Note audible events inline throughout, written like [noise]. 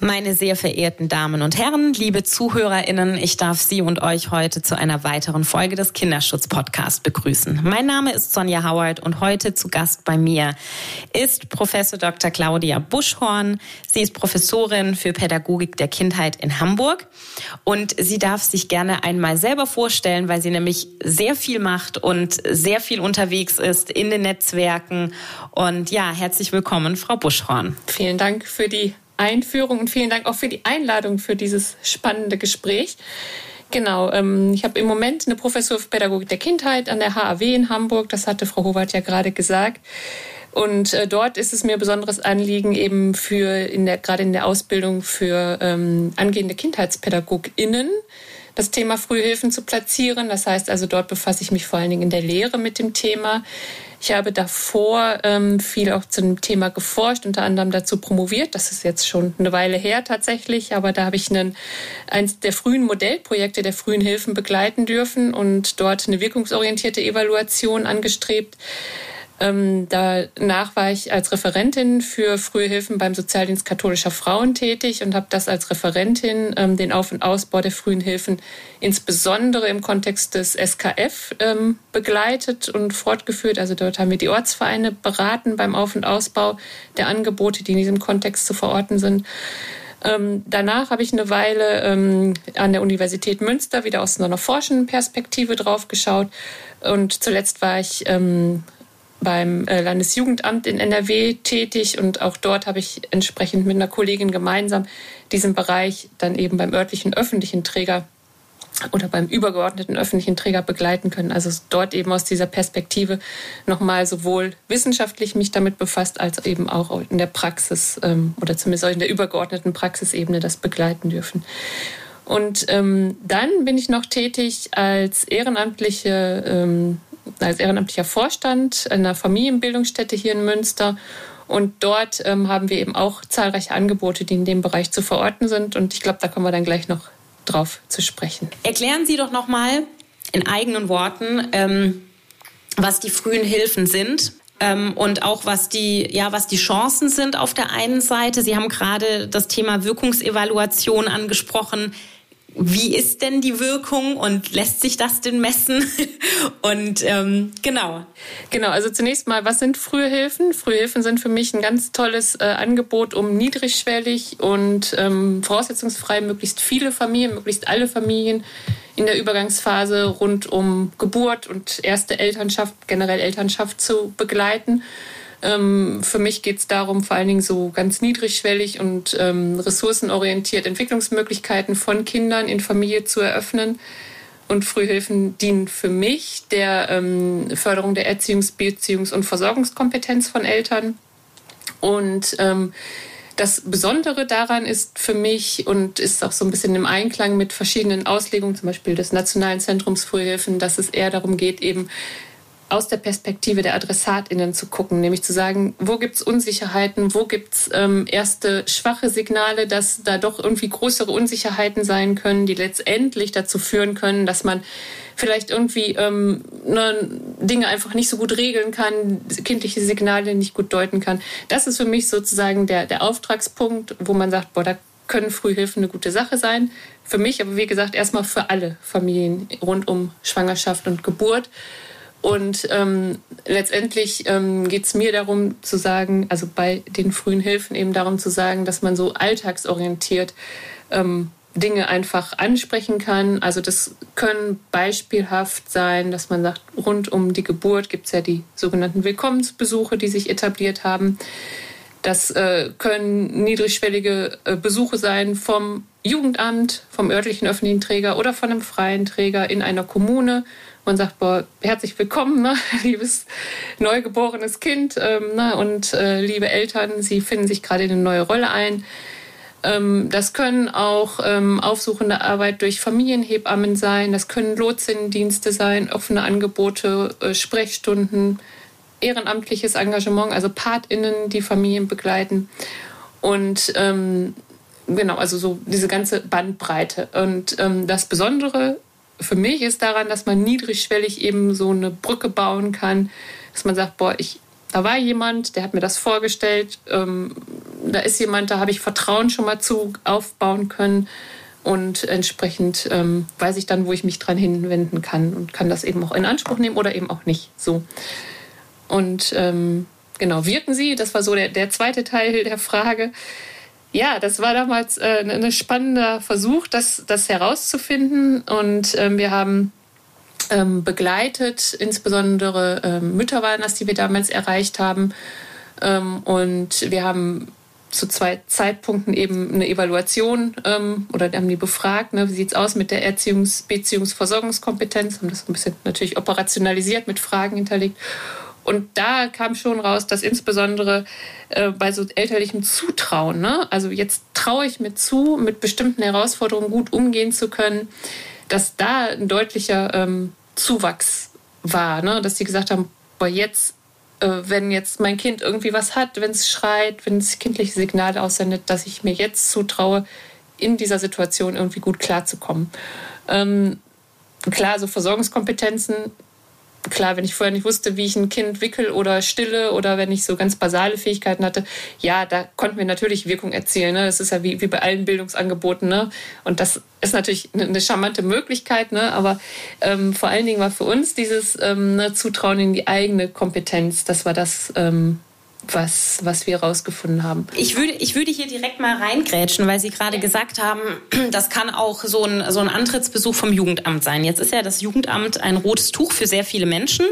Meine sehr verehrten Damen und Herren, liebe ZuhörerInnen, ich darf Sie und euch heute zu einer weiteren Folge des Kinderschutz-Podcasts begrüßen. Mein Name ist Sonja Howard und heute zu Gast bei mir ist Professor Dr. Claudia Buschhorn. Sie ist Professorin für Pädagogik der Kindheit in Hamburg und sie darf sich gerne einmal selber vorstellen, weil sie nämlich sehr viel macht und sehr viel unterwegs ist in den Netzwerken. Und ja, herzlich willkommen, Frau Buschhorn. Vielen Dank für die Einführung und vielen Dank auch für die Einladung für dieses spannende Gespräch. Genau, ähm, ich habe im Moment eine Professur für Pädagogik der Kindheit an der HAW in Hamburg. Das hatte Frau Howard ja gerade gesagt. Und äh, dort ist es mir besonderes Anliegen, eben für in der, gerade in der Ausbildung für ähm, angehende KindheitspädagogInnen das Thema Frühhilfen zu platzieren. Das heißt also, dort befasse ich mich vor allen Dingen in der Lehre mit dem Thema. Ich habe davor ähm, viel auch zu dem Thema geforscht, unter anderem dazu promoviert. Das ist jetzt schon eine Weile her tatsächlich, aber da habe ich einen, eins der frühen Modellprojekte der frühen Hilfen begleiten dürfen und dort eine wirkungsorientierte Evaluation angestrebt ähm, danach war ich als Referentin für frühe Hilfen beim Sozialdienst katholischer Frauen tätig und habe das als Referentin ähm, den Auf- und Ausbau der frühen Hilfen insbesondere im Kontext des SKF ähm, begleitet und fortgeführt. Also dort haben wir die Ortsvereine beraten beim Auf- und Ausbau der Angebote, die in diesem Kontext zu verorten sind. Ähm, danach habe ich eine Weile ähm, an der Universität Münster wieder aus einer forschenden Perspektive drauf geschaut. Und zuletzt war ich ähm, beim äh, Landesjugendamt in NRW tätig und auch dort habe ich entsprechend mit einer Kollegin gemeinsam diesen Bereich dann eben beim örtlichen öffentlichen Träger oder beim übergeordneten öffentlichen Träger begleiten können. Also dort eben aus dieser Perspektive nochmal sowohl wissenschaftlich mich damit befasst, als eben auch in der Praxis ähm, oder zumindest auch in der übergeordneten Praxisebene das begleiten dürfen. Und ähm, dann bin ich noch tätig als ehrenamtliche ähm, als ehrenamtlicher Vorstand einer Familienbildungsstätte hier in Münster. Und dort ähm, haben wir eben auch zahlreiche Angebote, die in dem Bereich zu verorten sind. Und ich glaube, da kommen wir dann gleich noch drauf zu sprechen. Erklären Sie doch noch mal in eigenen Worten, ähm, was die frühen Hilfen sind. Ähm, und auch was die, ja, was die Chancen sind auf der einen Seite. Sie haben gerade das Thema Wirkungsevaluation angesprochen wie ist denn die Wirkung und lässt sich das denn messen? [laughs] und ähm, genau. Genau, also zunächst mal, was sind Frühhilfen? Frühhilfen sind für mich ein ganz tolles äh, Angebot, um niedrigschwellig und ähm, voraussetzungsfrei möglichst viele Familien, möglichst alle Familien in der Übergangsphase rund um Geburt und erste Elternschaft, generell Elternschaft zu begleiten. Ähm, für mich geht es darum, vor allen Dingen so ganz niedrigschwellig und ähm, ressourcenorientiert Entwicklungsmöglichkeiten von Kindern in Familie zu eröffnen. Und Frühhilfen dienen für mich der ähm, Förderung der Erziehungs-, Beziehungs- und Versorgungskompetenz von Eltern. Und ähm, das Besondere daran ist für mich und ist auch so ein bisschen im Einklang mit verschiedenen Auslegungen, zum Beispiel des Nationalen Zentrums Frühhilfen, dass es eher darum geht, eben aus der Perspektive der AdressatInnen zu gucken, nämlich zu sagen, wo gibt es Unsicherheiten, wo gibt es ähm, erste schwache Signale, dass da doch irgendwie größere Unsicherheiten sein können, die letztendlich dazu führen können, dass man vielleicht irgendwie ähm, ne, Dinge einfach nicht so gut regeln kann, kindliche Signale nicht gut deuten kann. Das ist für mich sozusagen der, der Auftragspunkt, wo man sagt, boah, da können Frühhilfen eine gute Sache sein. Für mich, aber wie gesagt, erstmal für alle Familien rund um Schwangerschaft und Geburt. Und ähm, letztendlich ähm, geht es mir darum zu sagen, also bei den frühen Hilfen eben darum zu sagen, dass man so alltagsorientiert ähm, Dinge einfach ansprechen kann. Also das können beispielhaft sein, dass man sagt, rund um die Geburt gibt es ja die sogenannten Willkommensbesuche, die sich etabliert haben. Das äh, können niedrigschwellige äh, Besuche sein vom Jugendamt, vom örtlichen öffentlichen Träger oder von einem freien Träger in einer Kommune man sagt, boah, herzlich willkommen, ne? [laughs] liebes neugeborenes Kind ähm, ne? und äh, liebe Eltern, Sie finden sich gerade in eine neue Rolle ein. Ähm, das können auch ähm, aufsuchende Arbeit durch Familienhebammen sein, das können Lotsinnendienste sein, offene Angebote, äh, Sprechstunden, ehrenamtliches Engagement, also PatInnen, die Familien begleiten. Und ähm, genau, also so diese ganze Bandbreite. Und ähm, das Besondere für mich ist daran, dass man niedrigschwellig eben so eine Brücke bauen kann, dass man sagt, boah, ich, da war jemand, der hat mir das vorgestellt, ähm, da ist jemand, da habe ich Vertrauen schon mal zu aufbauen können und entsprechend ähm, weiß ich dann, wo ich mich dran hinwenden kann und kann das eben auch in Anspruch nehmen oder eben auch nicht. So. Und ähm, genau, wirken sie, das war so der, der zweite Teil der Frage. Ja, das war damals äh, ein spannender Versuch, das, das herauszufinden. Und ähm, wir haben ähm, begleitet, insbesondere ähm, Mütter waren das, die wir damals erreicht haben. Ähm, und wir haben zu zwei Zeitpunkten eben eine Evaluation ähm, oder haben die befragt, ne, wie sieht es aus mit der Erziehungs-, Beziehungsversorgungskompetenz, haben das ein bisschen natürlich operationalisiert mit Fragen hinterlegt. Und da kam schon raus, dass insbesondere äh, bei so elterlichem Zutrauen, ne, also jetzt traue ich mir zu, mit bestimmten Herausforderungen gut umgehen zu können, dass da ein deutlicher ähm, Zuwachs war, ne, dass sie gesagt haben, boah, jetzt äh, wenn jetzt mein Kind irgendwie was hat, wenn es schreit, wenn es kindliche Signale aussendet, dass ich mir jetzt zutraue, in dieser Situation irgendwie gut klarzukommen. Ähm, klar, so Versorgungskompetenzen klar, wenn ich vorher nicht wusste, wie ich ein Kind wickel oder stille oder wenn ich so ganz basale Fähigkeiten hatte, ja, da konnten wir natürlich Wirkung erzielen. Ne? Das ist ja wie, wie bei allen Bildungsangeboten. Ne? Und das ist natürlich eine charmante Möglichkeit, ne? aber ähm, vor allen Dingen war für uns dieses ähm, ne, Zutrauen in die eigene Kompetenz, das war das, ähm, was, was wir herausgefunden haben. Ich würde, ich würde hier direkt mal reingrätschen, weil Sie gerade gesagt haben, [clears throat] das kann auch so ein, so ein Antrittsbesuch vom Jugendamt sein. Jetzt ist ja das Jugendamt ein rotes Tuch für sehr viele Menschen.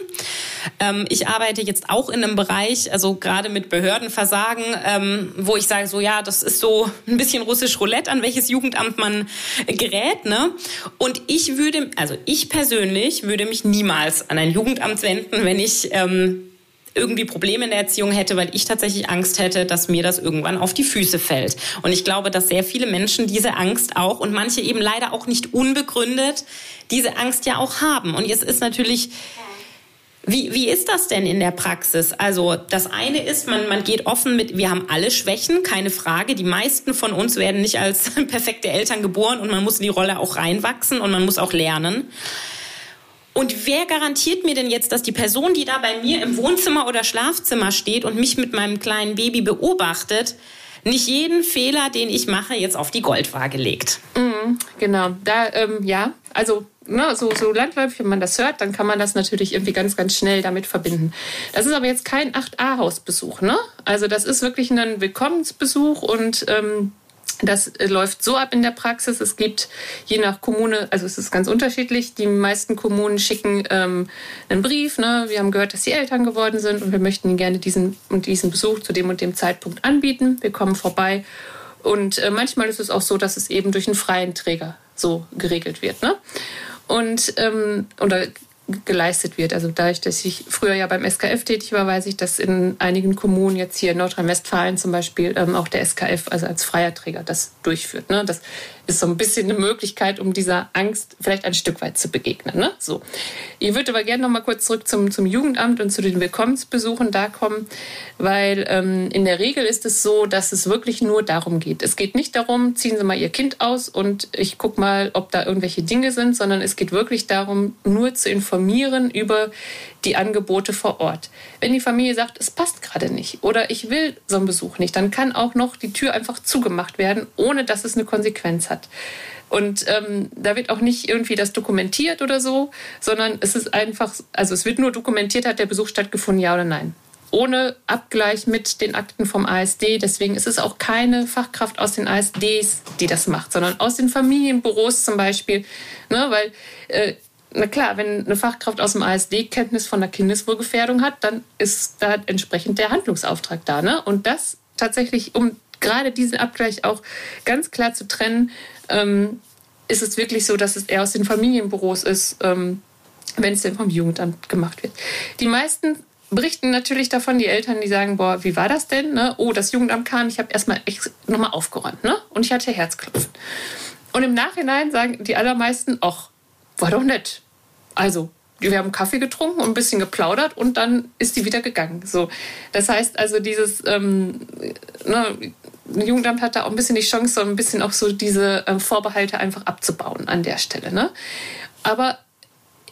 Ähm, ich arbeite jetzt auch in einem Bereich, also gerade mit Behördenversagen, ähm, wo ich sage, so ja, das ist so ein bisschen russisch Roulette, an welches Jugendamt man gerät. Ne? Und ich würde, also ich persönlich würde mich niemals an ein Jugendamt wenden, wenn ich ähm, irgendwie Probleme in der Erziehung hätte, weil ich tatsächlich Angst hätte, dass mir das irgendwann auf die Füße fällt. Und ich glaube, dass sehr viele Menschen diese Angst auch und manche eben leider auch nicht unbegründet diese Angst ja auch haben. Und jetzt ist natürlich wie, wie ist das denn in der Praxis? Also das eine ist, man, man geht offen mit, wir haben alle Schwächen, keine Frage. Die meisten von uns werden nicht als [laughs] perfekte Eltern geboren und man muss in die Rolle auch reinwachsen und man muss auch lernen. Und wer garantiert mir denn jetzt, dass die Person, die da bei mir im Wohnzimmer oder Schlafzimmer steht und mich mit meinem kleinen Baby beobachtet, nicht jeden Fehler, den ich mache, jetzt auf die Goldwaage legt? Mhm, genau, da, ähm, ja, also ne, so, so landläufig, wenn man das hört, dann kann man das natürlich irgendwie ganz, ganz schnell damit verbinden. Das ist aber jetzt kein 8a-Hausbesuch, ne? Also das ist wirklich ein Willkommensbesuch und ähm, das äh, läuft so ab in der Praxis. Es gibt je nach Kommune, also es ist ganz unterschiedlich. Die meisten Kommunen schicken ähm, einen Brief. Ne? Wir haben gehört, dass sie Eltern geworden sind und wir möchten ihnen gerne diesen und diesen Besuch zu dem und dem Zeitpunkt anbieten. Wir kommen vorbei. Und äh, manchmal ist es auch so, dass es eben durch einen freien Träger so geregelt wird. Ne? Und ähm, oder geleistet wird. Also dadurch, dass ich früher ja beim SKF tätig war, weiß ich, dass in einigen Kommunen, jetzt hier in Nordrhein-Westfalen zum Beispiel, ähm, auch der SKF, also als freier Träger, das durchführt. Ne? Das ist so ein bisschen eine Möglichkeit, um dieser Angst vielleicht ein Stück weit zu begegnen. Ne? So. Ich würde aber gerne noch mal kurz zurück zum, zum Jugendamt und zu den Willkommensbesuchen da kommen, weil ähm, in der Regel ist es so, dass es wirklich nur darum geht. Es geht nicht darum, ziehen Sie mal Ihr Kind aus und ich gucke mal, ob da irgendwelche Dinge sind, sondern es geht wirklich darum, nur zu informieren über die Angebote vor Ort. Wenn die Familie sagt, es passt gerade nicht oder ich will so einen Besuch nicht, dann kann auch noch die Tür einfach zugemacht werden, ohne dass es eine Konsequenz hat. Und ähm, da wird auch nicht irgendwie das dokumentiert oder so, sondern es ist einfach, also es wird nur dokumentiert, hat der Besuch stattgefunden, ja oder nein. Ohne Abgleich mit den Akten vom ASD. Deswegen ist es auch keine Fachkraft aus den ASDs, die das macht, sondern aus den Familienbüros zum Beispiel. Ne, weil äh, na klar, wenn eine Fachkraft aus dem ASD Kenntnis von der Kindeswohlgefährdung hat, dann ist da entsprechend der Handlungsauftrag da. Ne? Und das tatsächlich, um gerade diesen Abgleich auch ganz klar zu trennen, ähm, ist es wirklich so, dass es eher aus den Familienbüros ist, ähm, wenn es denn vom Jugendamt gemacht wird. Die meisten berichten natürlich davon, die Eltern, die sagen, boah, wie war das denn? Ne? Oh, das Jugendamt kam, ich habe erstmal nochmal aufgeräumt ne? und ich hatte Herzklopfen. Und im Nachhinein sagen die allermeisten, ach, war doch nett. Also, wir haben Kaffee getrunken und ein bisschen geplaudert und dann ist die wieder gegangen. So, das heißt also dieses ähm, ne, Jugendamt hat da auch ein bisschen die Chance, so ein bisschen auch so diese ähm, Vorbehalte einfach abzubauen an der Stelle. Ne? Aber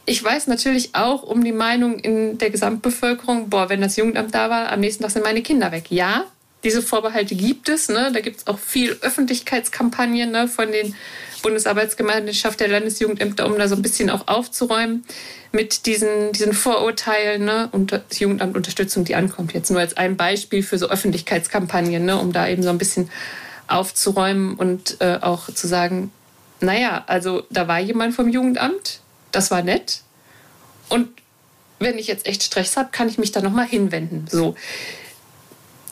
ich weiß natürlich auch um die Meinung in der Gesamtbevölkerung, boah, wenn das Jugendamt da war, am nächsten Tag sind meine Kinder weg. Ja, diese Vorbehalte gibt es. Ne? Da gibt es auch viel Öffentlichkeitskampagnen ne, von den Bundesarbeitsgemeinschaft der Landesjugendämter, um da so ein bisschen auch aufzuräumen mit diesen, diesen Vorurteilen ne? und das Jugendamt Unterstützung, die ankommt. Jetzt nur als ein Beispiel für so Öffentlichkeitskampagnen, ne? um da eben so ein bisschen aufzuräumen und äh, auch zu sagen, naja, also da war jemand vom Jugendamt, das war nett. Und wenn ich jetzt echt Stress habe, kann ich mich da nochmal hinwenden. So.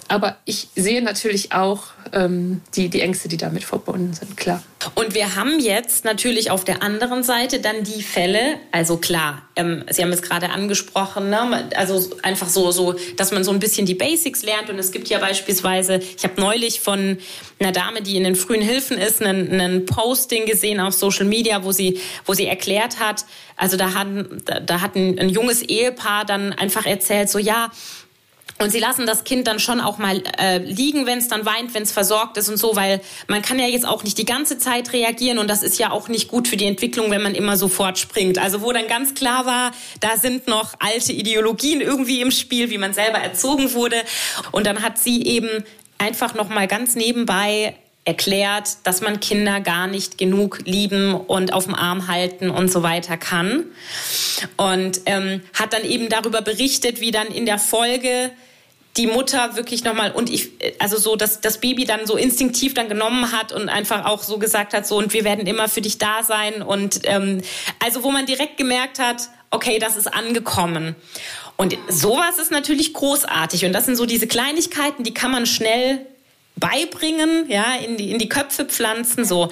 Aber ich sehe natürlich auch ähm, die, die Ängste, die damit verbunden sind, klar. Und wir haben jetzt natürlich auf der anderen Seite dann die Fälle, also klar, ähm, Sie haben es gerade angesprochen, ne? also einfach so, so, dass man so ein bisschen die Basics lernt. Und es gibt ja beispielsweise, ich habe neulich von einer Dame, die in den frühen Hilfen ist, einen, einen Posting gesehen auf Social Media, wo sie, wo sie erklärt hat, also da hat, da hat ein, ein junges Ehepaar dann einfach erzählt, so ja, und sie lassen das Kind dann schon auch mal äh, liegen, wenn es dann weint, wenn es versorgt ist und so, weil man kann ja jetzt auch nicht die ganze Zeit reagieren und das ist ja auch nicht gut für die Entwicklung, wenn man immer sofort springt. Also wo dann ganz klar war, da sind noch alte Ideologien irgendwie im Spiel, wie man selber erzogen wurde. Und dann hat sie eben einfach noch mal ganz nebenbei erklärt, dass man Kinder gar nicht genug lieben und auf dem Arm halten und so weiter kann. Und ähm, hat dann eben darüber berichtet, wie dann in der Folge die Mutter wirklich nochmal und ich, also so, dass das Baby dann so instinktiv dann genommen hat und einfach auch so gesagt hat, so und wir werden immer für dich da sein und ähm, also wo man direkt gemerkt hat, okay, das ist angekommen. Und sowas ist natürlich großartig und das sind so diese Kleinigkeiten, die kann man schnell beibringen, ja, in die, in die Köpfe pflanzen, so.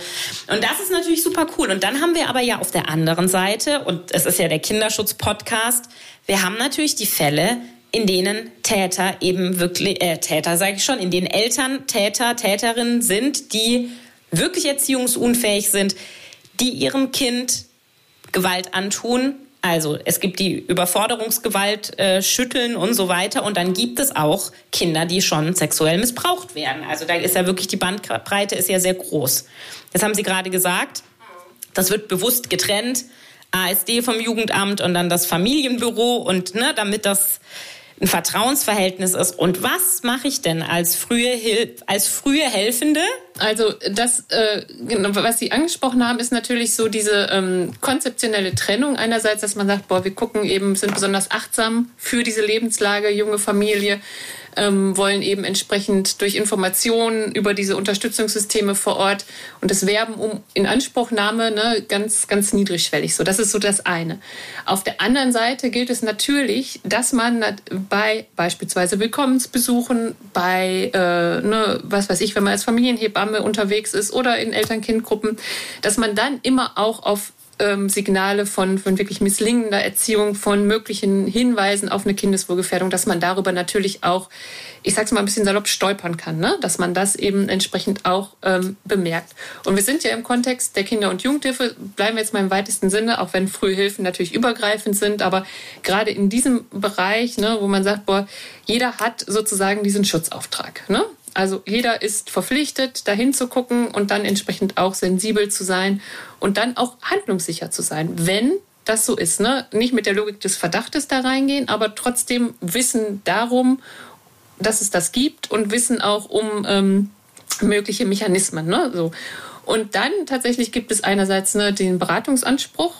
Und das ist natürlich super cool. Und dann haben wir aber ja auf der anderen Seite, und es ist ja der Kinderschutz-Podcast, wir haben natürlich die Fälle, in denen Täter eben wirklich, äh, Täter sage ich schon, in denen Eltern Täter, Täterinnen sind, die wirklich erziehungsunfähig sind, die ihrem Kind Gewalt antun. Also es gibt die Überforderungsgewalt, äh, Schütteln und so weiter. Und dann gibt es auch Kinder, die schon sexuell missbraucht werden. Also da ist ja wirklich die Bandbreite ist ja sehr groß. Das haben Sie gerade gesagt. Das wird bewusst getrennt. ASD vom Jugendamt und dann das Familienbüro und ne, damit das ein Vertrauensverhältnis ist. Und was mache ich denn als frühe, Hil als frühe Helfende? Also das, äh, genau, was Sie angesprochen haben, ist natürlich so diese ähm, konzeptionelle Trennung. Einerseits, dass man sagt, boah, wir gucken eben, sind besonders achtsam für diese Lebenslage, junge Familie ähm, wollen eben entsprechend durch Informationen über diese Unterstützungssysteme vor Ort und das Werben um Inanspruchnahme ne, ganz, ganz niedrigschwellig. So, das ist so das eine. Auf der anderen Seite gilt es natürlich, dass man bei beispielsweise Willkommensbesuchen, bei, äh, ne, was weiß ich, wenn man als Familienhebamme unterwegs ist oder in Eltern-Kind-Gruppen, dass man dann immer auch auf ähm, Signale von, von wirklich misslingender Erziehung, von möglichen Hinweisen auf eine Kindeswohlgefährdung, dass man darüber natürlich auch, ich sag's mal ein bisschen salopp, stolpern kann, ne? dass man das eben entsprechend auch ähm, bemerkt. Und wir sind ja im Kontext der Kinder- und Jugendhilfe, bleiben wir jetzt mal im weitesten Sinne, auch wenn Frühhilfen natürlich übergreifend sind, aber gerade in diesem Bereich, ne, wo man sagt, boah, jeder hat sozusagen diesen Schutzauftrag. Ne? Also jeder ist verpflichtet, dahin zu gucken und dann entsprechend auch sensibel zu sein und dann auch handlungssicher zu sein, wenn das so ist. Ne? Nicht mit der Logik des Verdachtes da reingehen, aber trotzdem Wissen darum, dass es das gibt und Wissen auch um ähm, mögliche Mechanismen. Ne? So. Und dann tatsächlich gibt es einerseits ne, den Beratungsanspruch,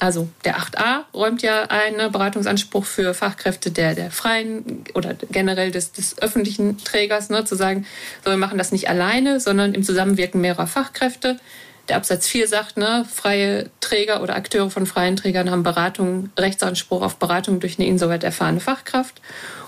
also der 8a räumt ja einen Beratungsanspruch für Fachkräfte der, der freien oder generell des, des öffentlichen Trägers, ne, zu sagen, so, wir machen das nicht alleine, sondern im Zusammenwirken mehrerer Fachkräfte. Der Absatz 4 sagt, ne, freie Träger oder Akteure von freien Trägern haben Beratung, Rechtsanspruch auf Beratung durch eine insoweit erfahrene Fachkraft.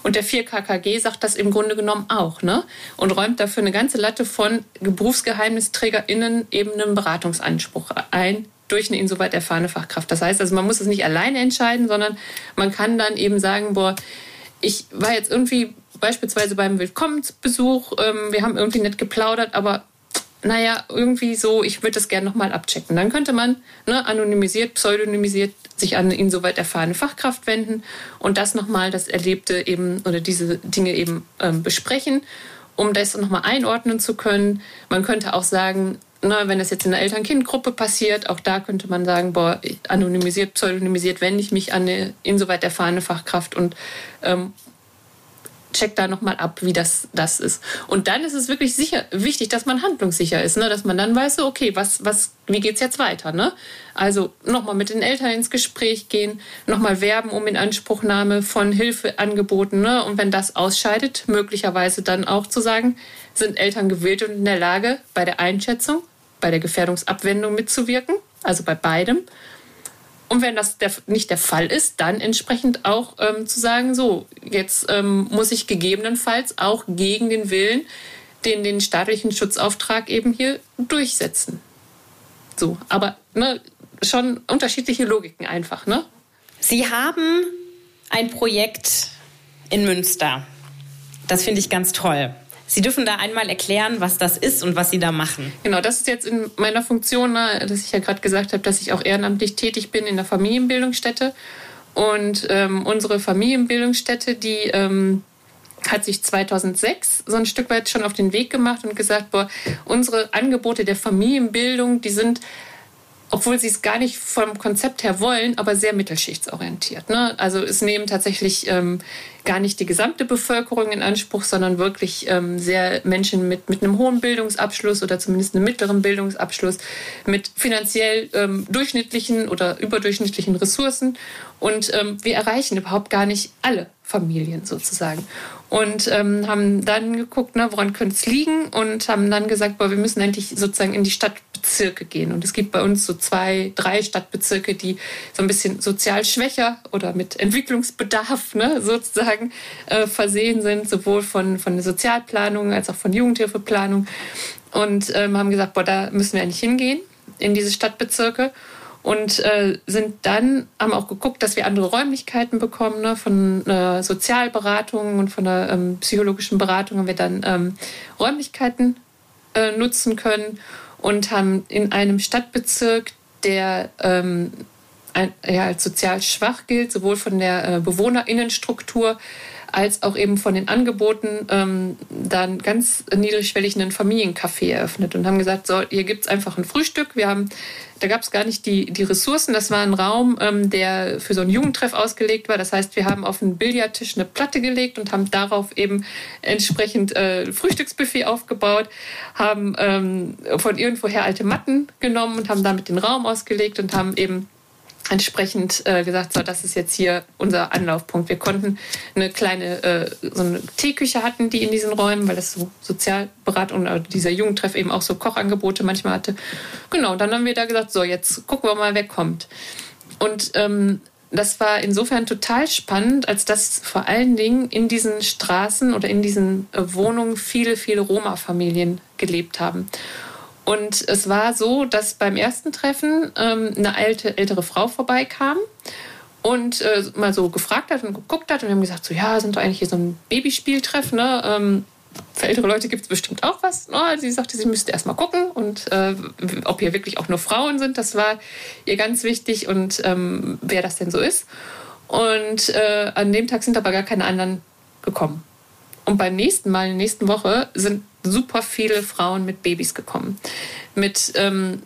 Und der 4 KKG sagt das im Grunde genommen auch, ne? Und räumt dafür eine ganze Latte von BerufsgeheimnisträgerInnen eben einen Beratungsanspruch ein, durch eine insoweit erfahrene Fachkraft. Das heißt also, man muss es nicht alleine entscheiden, sondern man kann dann eben sagen, boah, ich war jetzt irgendwie beispielsweise beim Willkommensbesuch, ähm, wir haben irgendwie nicht geplaudert, aber naja, irgendwie so, ich würde das gerne nochmal abchecken. Dann könnte man ne, anonymisiert, pseudonymisiert sich an eine insoweit erfahrene Fachkraft wenden und das nochmal, das Erlebte eben oder diese Dinge eben ähm, besprechen, um das nochmal einordnen zu können. Man könnte auch sagen, na, wenn das jetzt in einer Eltern-Kind-Gruppe passiert, auch da könnte man sagen, boah, anonymisiert, pseudonymisiert wende ich mich an eine insoweit erfahrene Fachkraft und ähm, check da nochmal ab, wie das, das ist. Und dann ist es wirklich sicher, wichtig, dass man handlungssicher ist, ne? dass man dann weiß, okay, was, was, wie geht's jetzt weiter? Ne? Also nochmal mit den Eltern ins Gespräch gehen, nochmal werben um Inanspruchnahme von Hilfeangeboten. Ne? Und wenn das ausscheidet, möglicherweise dann auch zu sagen, sind Eltern gewillt und in der Lage, bei der Einschätzung, bei der Gefährdungsabwendung mitzuwirken, also bei beidem. Und wenn das der, nicht der Fall ist, dann entsprechend auch ähm, zu sagen, so, jetzt ähm, muss ich gegebenenfalls auch gegen den Willen, den, den staatlichen Schutzauftrag eben hier durchsetzen. So, aber ne, schon unterschiedliche Logiken einfach, ne? Sie haben ein Projekt in Münster. Das finde ich ganz toll. Sie dürfen da einmal erklären, was das ist und was Sie da machen. Genau, das ist jetzt in meiner Funktion, ne, dass ich ja gerade gesagt habe, dass ich auch ehrenamtlich tätig bin in der Familienbildungsstätte. Und ähm, unsere Familienbildungsstätte, die ähm, hat sich 2006 so ein Stück weit schon auf den Weg gemacht und gesagt, boah, unsere Angebote der Familienbildung, die sind obwohl sie es gar nicht vom Konzept her wollen, aber sehr mittelschichtsorientiert. Ne? Also es nehmen tatsächlich ähm, gar nicht die gesamte Bevölkerung in Anspruch, sondern wirklich ähm, sehr Menschen mit, mit einem hohen Bildungsabschluss oder zumindest einem mittleren Bildungsabschluss, mit finanziell ähm, durchschnittlichen oder überdurchschnittlichen Ressourcen. Und ähm, wir erreichen überhaupt gar nicht alle Familien sozusagen. Und ähm, haben dann geguckt, ne, woran könnte es liegen und haben dann gesagt, boah, wir müssen endlich sozusagen in die Stadtbezirke gehen. Und es gibt bei uns so zwei, drei Stadtbezirke, die so ein bisschen sozial schwächer oder mit Entwicklungsbedarf ne, sozusagen äh, versehen sind, sowohl von, von der Sozialplanung als auch von Jugendhilfeplanung. Und ähm, haben gesagt, boah, da müssen wir eigentlich hingehen, in diese Stadtbezirke und äh, sind dann, haben auch geguckt, dass wir andere Räumlichkeiten bekommen, ne? von äh, Sozialberatung und von der ähm, psychologischen Beratung haben wir dann ähm, Räumlichkeiten äh, nutzen können und haben in einem Stadtbezirk, der ähm, ein, ja, als sozial schwach gilt, sowohl von der äh, Bewohnerinnenstruktur als auch eben von den Angeboten ähm, dann ganz niedrigschwellig einen Familiencafé eröffnet und haben gesagt, so, hier gibt's einfach ein Frühstück. Wir haben, da gab's gar nicht die, die Ressourcen. Das war ein Raum, ähm, der für so einen Jugendtreff ausgelegt war. Das heißt, wir haben auf einen Billardtisch eine Platte gelegt und haben darauf eben entsprechend äh, Frühstücksbuffet aufgebaut, haben ähm, von irgendwoher alte Matten genommen und haben damit den Raum ausgelegt und haben eben entsprechend äh, gesagt, so, das ist jetzt hier unser Anlaufpunkt. Wir konnten eine kleine, äh, so eine Teeküche hatten, die in diesen Räumen, weil das so Sozialberatung oder dieser Jugendtreff eben auch so Kochangebote manchmal hatte. Genau, dann haben wir da gesagt, so, jetzt gucken wir mal, wer kommt. Und ähm, das war insofern total spannend, als dass vor allen Dingen in diesen Straßen oder in diesen äh, Wohnungen viele, viele Roma-Familien gelebt haben. Und es war so, dass beim ersten Treffen ähm, eine alte, ältere Frau vorbeikam und äh, mal so gefragt hat und geguckt hat. Und wir haben gesagt, so ja, sind doch eigentlich hier so ein Babyspieltreff, ne? Ähm, für ältere Leute gibt es bestimmt auch was. Oh, sie sagte, sie müsste erst mal gucken und äh, ob hier wirklich auch nur Frauen sind, das war ihr ganz wichtig und ähm, wer das denn so ist. Und äh, an dem Tag sind aber gar keine anderen gekommen. Und beim nächsten Mal, in der nächsten Woche, sind super viele Frauen mit Babys gekommen. Mit ähm,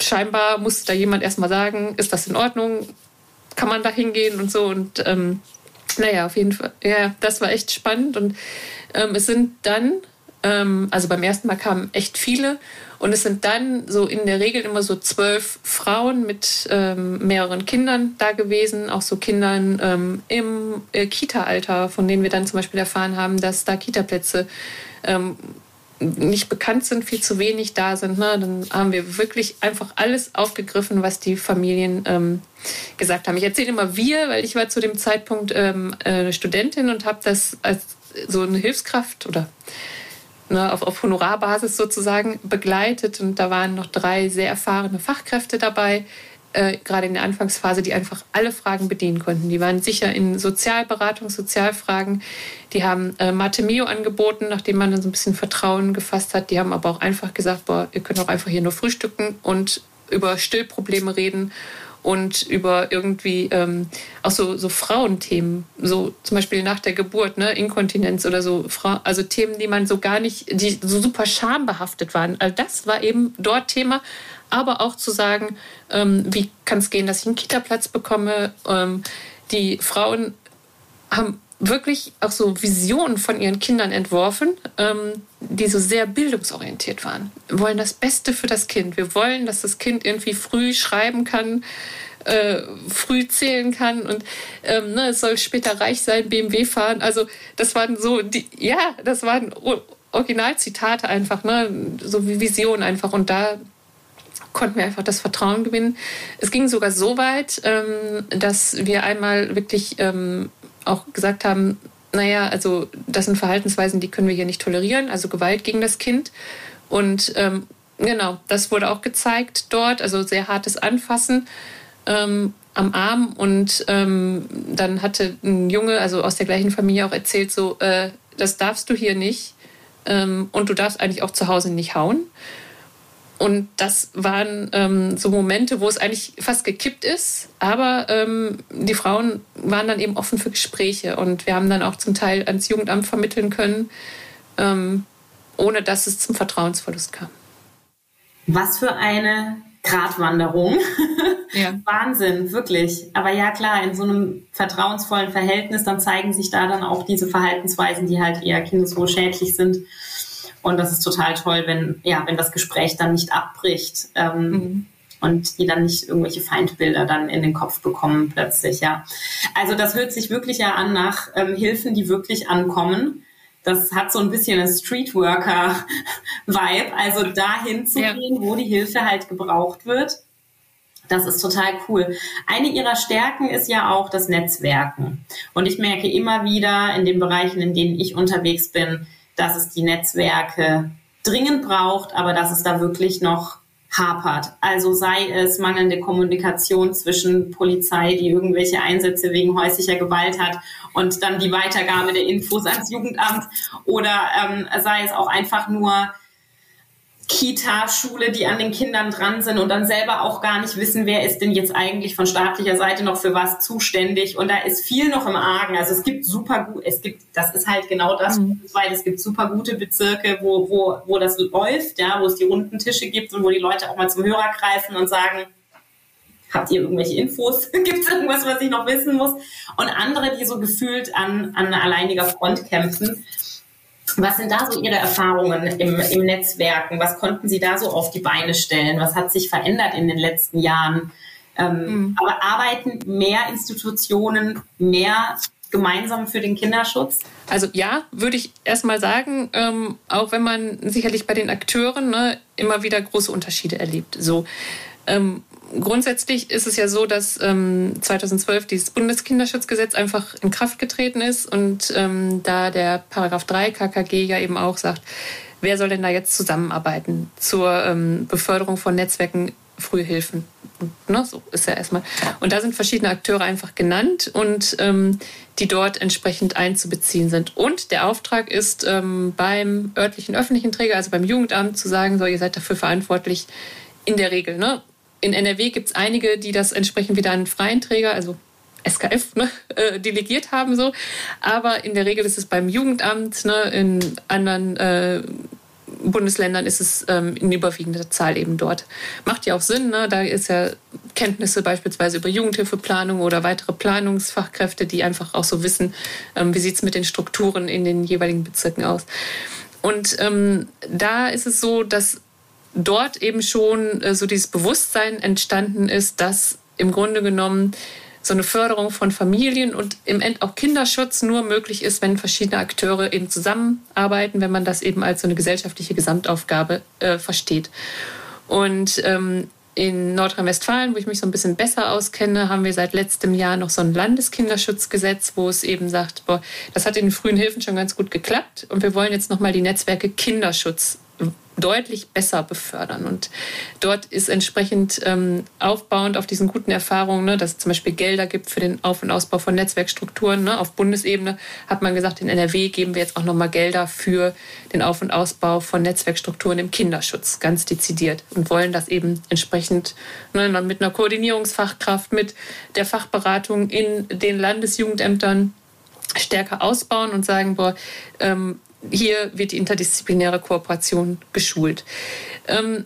scheinbar musste da jemand erstmal sagen, ist das in Ordnung? Kann man da hingehen und so? Und ähm, naja, auf jeden Fall, ja, das war echt spannend. Und ähm, es sind dann, ähm, also beim ersten Mal kamen echt viele und es sind dann so in der Regel immer so zwölf Frauen mit ähm, mehreren Kindern da gewesen, auch so Kindern ähm, im äh, Kita-Alter, von denen wir dann zum Beispiel erfahren haben, dass da Kita-Plätze ähm, nicht bekannt sind, viel zu wenig da sind. Ne? Dann haben wir wirklich einfach alles aufgegriffen, was die Familien ähm, gesagt haben. Ich erzähle immer wir, weil ich war zu dem Zeitpunkt ähm, äh, Studentin und habe das als so eine Hilfskraft oder ne, auf, auf Honorarbasis sozusagen begleitet. Und da waren noch drei sehr erfahrene Fachkräfte dabei, äh, gerade in der Anfangsphase, die einfach alle Fragen bedienen konnten. Die waren sicher in Sozialberatung, Sozialfragen. Die haben äh, Mio angeboten, nachdem man dann so ein bisschen Vertrauen gefasst hat. Die haben aber auch einfach gesagt, boah, ihr könnt auch einfach hier nur frühstücken und über Stillprobleme reden und über irgendwie ähm, auch so, so Frauenthemen, so zum Beispiel nach der Geburt, ne, Inkontinenz oder so, also Themen, die man so gar nicht, die so super schambehaftet waren. Also das war eben dort Thema, aber auch zu sagen, ähm, wie kann es gehen, dass ich einen Kita-Platz bekomme. Ähm, die Frauen haben wirklich auch so Visionen von ihren Kindern entworfen, ähm, die so sehr bildungsorientiert waren. Wir wollen das Beste für das Kind. Wir wollen, dass das Kind irgendwie früh schreiben kann, äh, früh zählen kann und ähm, ne, es soll später reich sein, BMW fahren. Also das waren so, die, ja, das waren Originalzitate einfach, ne, so wie Visionen einfach. Und da konnten wir einfach das Vertrauen gewinnen. Es ging sogar so weit, ähm, dass wir einmal wirklich ähm, auch gesagt haben, naja, also das sind Verhaltensweisen, die können wir hier nicht tolerieren, also Gewalt gegen das Kind. Und ähm, genau, das wurde auch gezeigt dort, also sehr hartes Anfassen ähm, am Arm. Und ähm, dann hatte ein Junge, also aus der gleichen Familie, auch erzählt, so, äh, das darfst du hier nicht ähm, und du darfst eigentlich auch zu Hause nicht hauen. Und das waren ähm, so Momente, wo es eigentlich fast gekippt ist. Aber ähm, die Frauen waren dann eben offen für Gespräche. Und wir haben dann auch zum Teil ans Jugendamt vermitteln können, ähm, ohne dass es zum Vertrauensverlust kam. Was für eine Gratwanderung. [laughs] Ja. Wahnsinn, wirklich. Aber ja, klar, in so einem vertrauensvollen Verhältnis, dann zeigen sich da dann auch diese Verhaltensweisen, die halt eher kindeswohlschädlich sind. Und das ist total toll, wenn, ja, wenn das Gespräch dann nicht abbricht. Ähm, mhm. Und die dann nicht irgendwelche Feindbilder dann in den Kopf bekommen plötzlich, ja. Also das hört sich wirklich ja an nach ähm, Hilfen, die wirklich ankommen. Das hat so ein bisschen ein Streetworker-Vibe, also dahin zu ja. gehen, wo die Hilfe halt gebraucht wird. Das ist total cool. Eine ihrer Stärken ist ja auch das Netzwerken. Und ich merke immer wieder in den Bereichen, in denen ich unterwegs bin, dass es die Netzwerke dringend braucht, aber dass es da wirklich noch hapert. Also sei es mangelnde Kommunikation zwischen Polizei, die irgendwelche Einsätze wegen häuslicher Gewalt hat und dann die Weitergabe der Infos ans Jugendamt oder ähm, sei es auch einfach nur Kita, Schule, die an den Kindern dran sind und dann selber auch gar nicht wissen, wer ist denn jetzt eigentlich von staatlicher Seite noch für was zuständig. Und da ist viel noch im Argen. Also es gibt super gut, es gibt, das ist halt genau das, mhm. weil es gibt super gute Bezirke, wo, wo, wo das läuft, ja, wo es die runden Tische gibt und wo die Leute auch mal zum Hörer greifen und sagen, habt ihr irgendwelche Infos? [laughs] Gibt es irgendwas, was ich noch wissen muss? Und andere, die so gefühlt an, an alleiniger Front kämpfen. Was sind da so Ihre Erfahrungen im, im Netzwerken? Was konnten Sie da so auf die Beine stellen? Was hat sich verändert in den letzten Jahren? Ähm, mhm. Aber arbeiten mehr Institutionen mehr gemeinsam für den Kinderschutz? Also ja, würde ich erstmal sagen, ähm, auch wenn man sicherlich bei den Akteuren ne, immer wieder große Unterschiede erlebt. So, ähm, grundsätzlich ist es ja so, dass ähm, 2012 dieses Bundeskinderschutzgesetz einfach in Kraft getreten ist und ähm, da der Paragraph 3 KKG ja eben auch sagt, wer soll denn da jetzt zusammenarbeiten zur ähm, Beförderung von Netzwerken Frühhilfen. Ne, so ist ja erstmal. Und da sind verschiedene Akteure einfach genannt und ähm, die dort entsprechend einzubeziehen sind. Und der Auftrag ist ähm, beim örtlichen öffentlichen Träger, also beim Jugendamt, zu sagen, so, ihr seid dafür verantwortlich, in der Regel. Ne? In NRW gibt es einige, die das entsprechend wieder an freien Träger, also SKF, ne, [laughs] äh, delegiert haben. so. Aber in der Regel ist es beim Jugendamt, ne, in anderen äh, Bundesländern ist es ähm, in überwiegender Zahl eben dort. Macht ja auch Sinn, ne? da ist ja Kenntnisse beispielsweise über Jugendhilfeplanung oder weitere Planungsfachkräfte, die einfach auch so wissen, ähm, wie sieht es mit den Strukturen in den jeweiligen Bezirken aus. Und ähm, da ist es so, dass dort eben schon äh, so dieses Bewusstsein entstanden ist, dass im Grunde genommen so eine Förderung von Familien und im End auch Kinderschutz nur möglich ist, wenn verschiedene Akteure eben zusammenarbeiten, wenn man das eben als so eine gesellschaftliche Gesamtaufgabe äh, versteht. Und ähm, in Nordrhein-Westfalen, wo ich mich so ein bisschen besser auskenne, haben wir seit letztem Jahr noch so ein Landeskinderschutzgesetz, wo es eben sagt, boah, das hat in den frühen Hilfen schon ganz gut geklappt und wir wollen jetzt nochmal die Netzwerke Kinderschutz deutlich besser befördern. Und dort ist entsprechend ähm, aufbauend auf diesen guten Erfahrungen, ne, dass es zum Beispiel Gelder gibt für den Auf- und Ausbau von Netzwerkstrukturen. Ne. Auf Bundesebene hat man gesagt, in NRW geben wir jetzt auch nochmal Gelder für den Auf- und Ausbau von Netzwerkstrukturen im Kinderschutz, ganz dezidiert. Und wollen das eben entsprechend ne, mit einer Koordinierungsfachkraft, mit der Fachberatung in den Landesjugendämtern stärker ausbauen und sagen, boah, ähm, hier wird die interdisziplinäre Kooperation geschult. Ähm,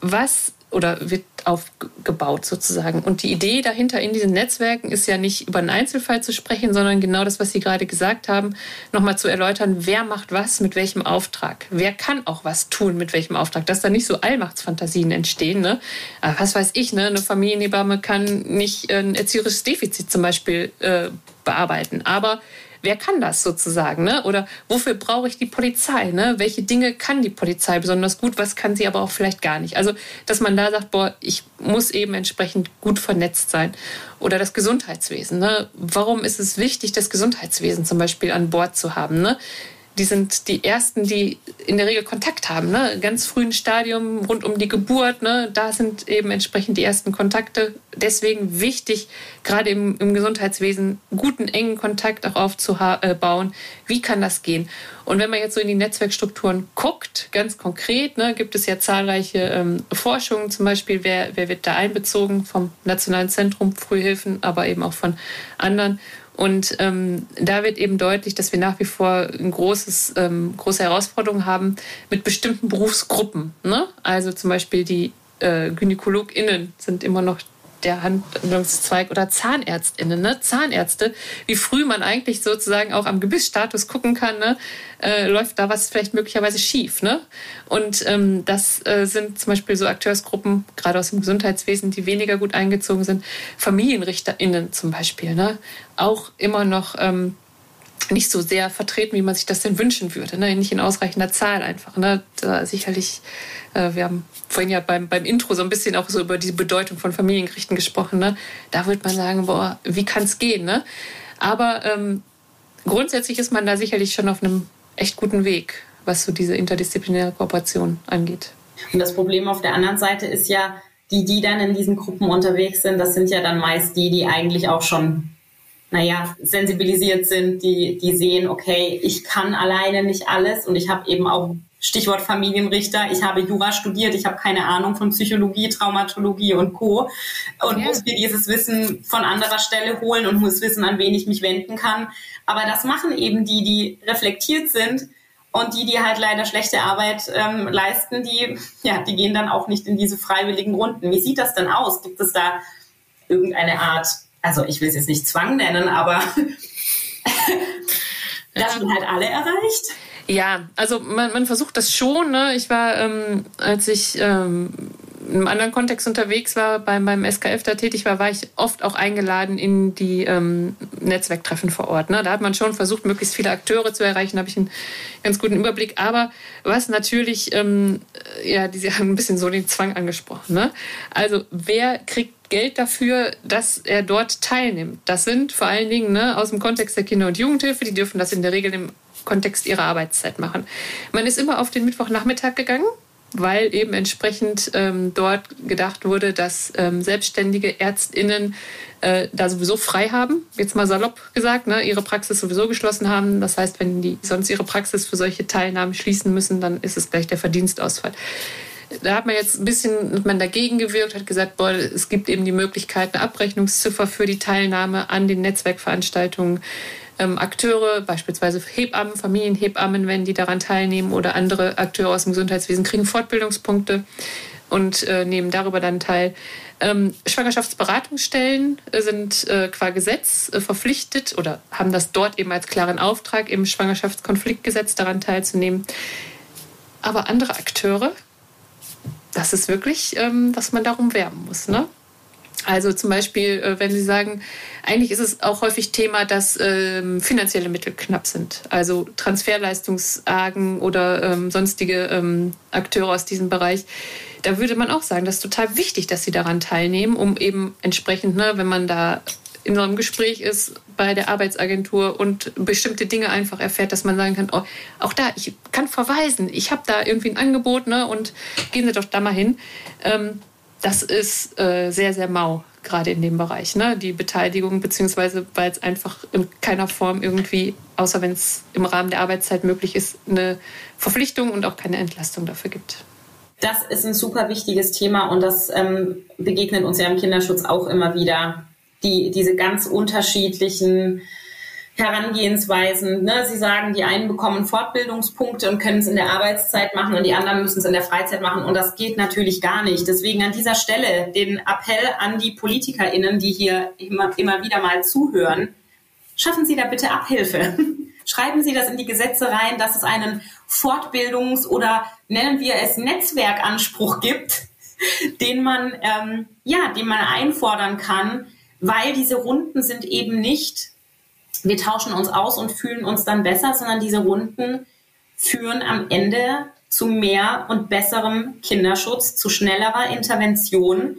was oder wird aufgebaut sozusagen. Und die Idee dahinter in diesen Netzwerken ist ja nicht über einen Einzelfall zu sprechen, sondern genau das, was Sie gerade gesagt haben, nochmal zu erläutern, wer macht was mit welchem Auftrag. Wer kann auch was tun mit welchem Auftrag, dass da nicht so Allmachtsfantasien entstehen. Ne? Aber was weiß ich, ne? eine Familienhebamme kann nicht ein erzieherisches Defizit zum Beispiel äh, bearbeiten, aber wer kann das sozusagen? Ne? Oder wofür brauche ich die Polizei? Ne? Welche Dinge kann die Polizei besonders gut, was kann sie aber auch vielleicht gar nicht? Also, dass man da sagt, boah, ich muss eben entsprechend gut vernetzt sein. Oder das Gesundheitswesen. Ne? Warum ist es wichtig, das Gesundheitswesen zum Beispiel an Bord zu haben? Ne? Die sind die ersten, die in der Regel Kontakt haben. Ne? Ganz frühen Stadium rund um die Geburt, ne? da sind eben entsprechend die ersten Kontakte. Deswegen wichtig, gerade im, im Gesundheitswesen guten, engen Kontakt auch aufzubauen. Wie kann das gehen? Und wenn man jetzt so in die Netzwerkstrukturen guckt, ganz konkret, ne, gibt es ja zahlreiche ähm, Forschungen, zum Beispiel, wer, wer wird da einbezogen vom Nationalen Zentrum Frühhilfen, aber eben auch von anderen. Und ähm, da wird eben deutlich, dass wir nach wie vor ein großes, ähm, große Herausforderungen haben mit bestimmten Berufsgruppen. Ne? Also zum Beispiel die äh, GynäkologInnen sind immer noch der Handlungszweig oder ZahnärztInnen, ne? Zahnärzte, wie früh man eigentlich sozusagen auch am Gebissstatus gucken kann, ne? Äh, läuft da was vielleicht möglicherweise schief. Ne? Und ähm, das äh, sind zum Beispiel so Akteursgruppen, gerade aus dem Gesundheitswesen, die weniger gut eingezogen sind. FamilienrichterInnen zum Beispiel, ne? auch immer noch ähm, nicht so sehr vertreten, wie man sich das denn wünschen würde. Ne? Nicht in ausreichender Zahl einfach. Ne? Da sicherlich, äh, wir haben vorhin ja beim, beim Intro so ein bisschen auch so über die Bedeutung von Familiengerichten gesprochen. Ne? Da würde man sagen, boah, wie kann es gehen? Ne? Aber ähm, grundsätzlich ist man da sicherlich schon auf einem echt guten Weg, was so diese interdisziplinäre Kooperation angeht. Und das Problem auf der anderen Seite ist ja, die, die dann in diesen Gruppen unterwegs sind, das sind ja dann meist die, die eigentlich auch schon naja, sensibilisiert sind, die, die sehen, okay, ich kann alleine nicht alles und ich habe eben auch Stichwort Familienrichter, ich habe Jura studiert, ich habe keine Ahnung von Psychologie, Traumatologie und Co. und ja. muss mir dieses Wissen von anderer Stelle holen und muss wissen, an wen ich mich wenden kann. Aber das machen eben die, die reflektiert sind und die, die halt leider schlechte Arbeit ähm, leisten, die, ja, die gehen dann auch nicht in diese freiwilligen Runden. Wie sieht das denn aus? Gibt es da irgendeine Art also ich will es jetzt nicht Zwang nennen, aber [laughs] dass man halt alle erreicht. Ja, also man, man versucht das schon. Ne? Ich war, ähm, als ich ähm, in einem anderen Kontext unterwegs war, beim, beim SKF da tätig war, war ich oft auch eingeladen in die ähm, Netzwerktreffen vor Ort. Ne? Da hat man schon versucht, möglichst viele Akteure zu erreichen, da habe ich einen ganz guten Überblick. Aber was natürlich, ähm, ja, die haben ein bisschen so den Zwang angesprochen. Ne? Also wer kriegt Geld dafür, dass er dort teilnimmt. Das sind vor allen Dingen ne, aus dem Kontext der Kinder- und Jugendhilfe, die dürfen das in der Regel im Kontext ihrer Arbeitszeit machen. Man ist immer auf den Mittwochnachmittag gegangen, weil eben entsprechend ähm, dort gedacht wurde, dass ähm, selbstständige Ärztinnen äh, da sowieso frei haben, jetzt mal salopp gesagt, ne, ihre Praxis sowieso geschlossen haben. Das heißt, wenn die sonst ihre Praxis für solche Teilnahmen schließen müssen, dann ist es gleich der Verdienstausfall da hat man jetzt ein bisschen man dagegen gewirkt, hat gesagt, boah, es gibt eben die Möglichkeit, eine Abrechnungsziffer für die Teilnahme an den Netzwerkveranstaltungen. Ähm, Akteure, beispielsweise Hebammen, Familienhebammen, wenn die daran teilnehmen oder andere Akteure aus dem Gesundheitswesen kriegen Fortbildungspunkte und äh, nehmen darüber dann teil. Ähm, Schwangerschaftsberatungsstellen sind äh, qua Gesetz äh, verpflichtet oder haben das dort eben als klaren Auftrag, im Schwangerschaftskonfliktgesetz daran teilzunehmen. Aber andere Akteure, das ist wirklich, ähm, dass man darum werben muss. Ne? Also zum Beispiel, äh, wenn Sie sagen, eigentlich ist es auch häufig Thema, dass ähm, finanzielle Mittel knapp sind. Also Transferleistungsargen oder ähm, sonstige ähm, Akteure aus diesem Bereich. Da würde man auch sagen, das ist total wichtig, dass sie daran teilnehmen, um eben entsprechend, ne, wenn man da in so einem Gespräch ist bei der Arbeitsagentur und bestimmte Dinge einfach erfährt, dass man sagen kann, oh, auch da, ich kann verweisen, ich habe da irgendwie ein Angebot ne, und gehen Sie doch da mal hin. Ähm, das ist äh, sehr, sehr mau, gerade in dem Bereich. Ne? Die Beteiligung, beziehungsweise weil es einfach in keiner Form irgendwie, außer wenn es im Rahmen der Arbeitszeit möglich ist, eine Verpflichtung und auch keine Entlastung dafür gibt. Das ist ein super wichtiges Thema und das ähm, begegnet uns ja im Kinderschutz auch immer wieder. Die, diese ganz unterschiedlichen Herangehensweisen. Ne? Sie sagen, die einen bekommen Fortbildungspunkte und können es in der Arbeitszeit machen und die anderen müssen es in der Freizeit machen. Und das geht natürlich gar nicht. Deswegen an dieser Stelle den Appell an die PolitikerInnen, die hier immer, immer wieder mal zuhören. Schaffen Sie da bitte Abhilfe. [laughs] Schreiben Sie das in die Gesetze rein, dass es einen Fortbildungs- oder nennen wir es Netzwerkanspruch gibt, [laughs] den man, ähm, ja, den man einfordern kann, weil diese Runden sind eben nicht wir tauschen uns aus und fühlen uns dann besser, sondern diese Runden führen am Ende zu mehr und besserem Kinderschutz, zu schnellerer Intervention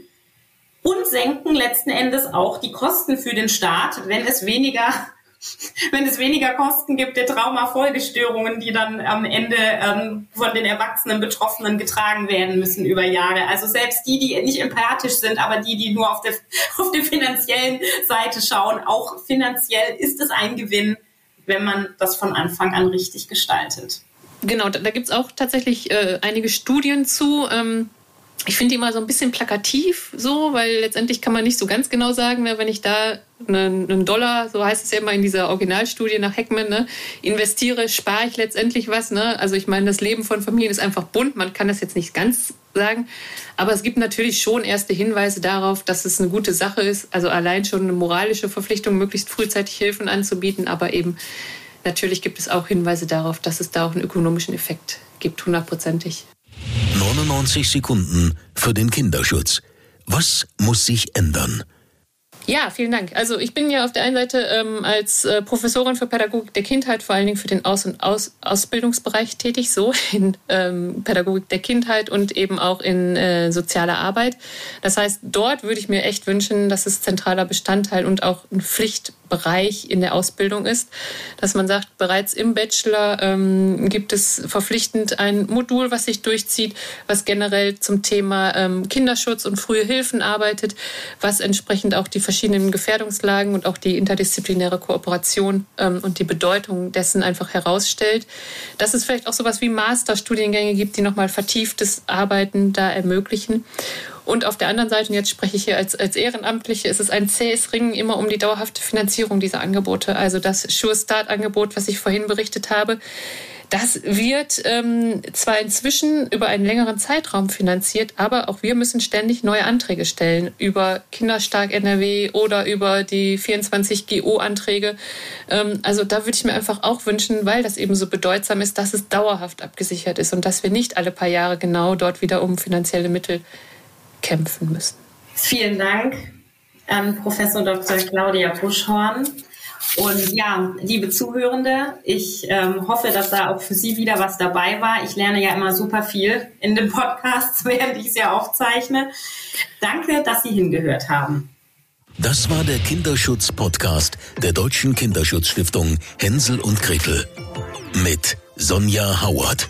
und senken letzten Endes auch die Kosten für den Staat, wenn es weniger [laughs] wenn es weniger Kosten gibt der Traumafolgestörungen, die dann am Ende ähm, von den erwachsenen Betroffenen getragen werden müssen über Jahre. Also selbst die, die nicht empathisch sind, aber die, die nur auf der, [laughs] auf der finanziellen Seite schauen, auch finanziell ist es ein Gewinn, wenn man das von Anfang an richtig gestaltet. Genau, da, da gibt es auch tatsächlich äh, einige Studien zu. Ähm ich finde die immer so ein bisschen plakativ so, weil letztendlich kann man nicht so ganz genau sagen, ne, wenn ich da einen Dollar, so heißt es ja immer in dieser Originalstudie nach Heckman, ne, investiere, spare ich letztendlich was. Ne? Also ich meine, das Leben von Familien ist einfach bunt, man kann das jetzt nicht ganz sagen, aber es gibt natürlich schon erste Hinweise darauf, dass es eine gute Sache ist, also allein schon eine moralische Verpflichtung, möglichst frühzeitig Hilfen anzubieten, aber eben natürlich gibt es auch Hinweise darauf, dass es da auch einen ökonomischen Effekt gibt, hundertprozentig. 99 Sekunden für den Kinderschutz. Was muss sich ändern? Ja, vielen Dank. Also ich bin ja auf der einen Seite ähm, als äh, Professorin für Pädagogik der Kindheit vor allen Dingen für den Aus- und Aus Ausbildungsbereich tätig, so in ähm, Pädagogik der Kindheit und eben auch in äh, sozialer Arbeit. Das heißt, dort würde ich mir echt wünschen, dass es zentraler Bestandteil und auch ein Pflichtbereich in der Ausbildung ist, dass man sagt, bereits im Bachelor ähm, gibt es verpflichtend ein Modul, was sich durchzieht, was generell zum Thema ähm, Kinderschutz und frühe Hilfen arbeitet, was entsprechend auch die verschiedenen Gefährdungslagen und auch die interdisziplinäre Kooperation ähm, und die Bedeutung dessen einfach herausstellt. Dass es vielleicht auch sowas wie Masterstudiengänge gibt, die nochmal vertieftes Arbeiten da ermöglichen. Und auf der anderen Seite, und jetzt spreche ich hier als, als Ehrenamtliche, ist es ein zähes Ringen immer um die dauerhafte Finanzierung dieser Angebote. Also das Sure Start Angebot, was ich vorhin berichtet habe, das wird ähm, zwar inzwischen über einen längeren Zeitraum finanziert, aber auch wir müssen ständig neue Anträge stellen über Kinderstark NRW oder über die 24 GO-Anträge. Ähm, also da würde ich mir einfach auch wünschen, weil das eben so bedeutsam ist, dass es dauerhaft abgesichert ist und dass wir nicht alle paar Jahre genau dort wieder um finanzielle Mittel kämpfen müssen. Vielen Dank an Professor Dr. Claudia Buschhorn. Und ja, liebe Zuhörende, ich ähm, hoffe, dass da auch für Sie wieder was dabei war. Ich lerne ja immer super viel in den Podcasts, [laughs] während ich sie aufzeichne. Danke, dass Sie hingehört haben. Das war der Kinderschutz-Podcast der Deutschen Kinderschutzstiftung Hänsel und Gretel mit Sonja Howard.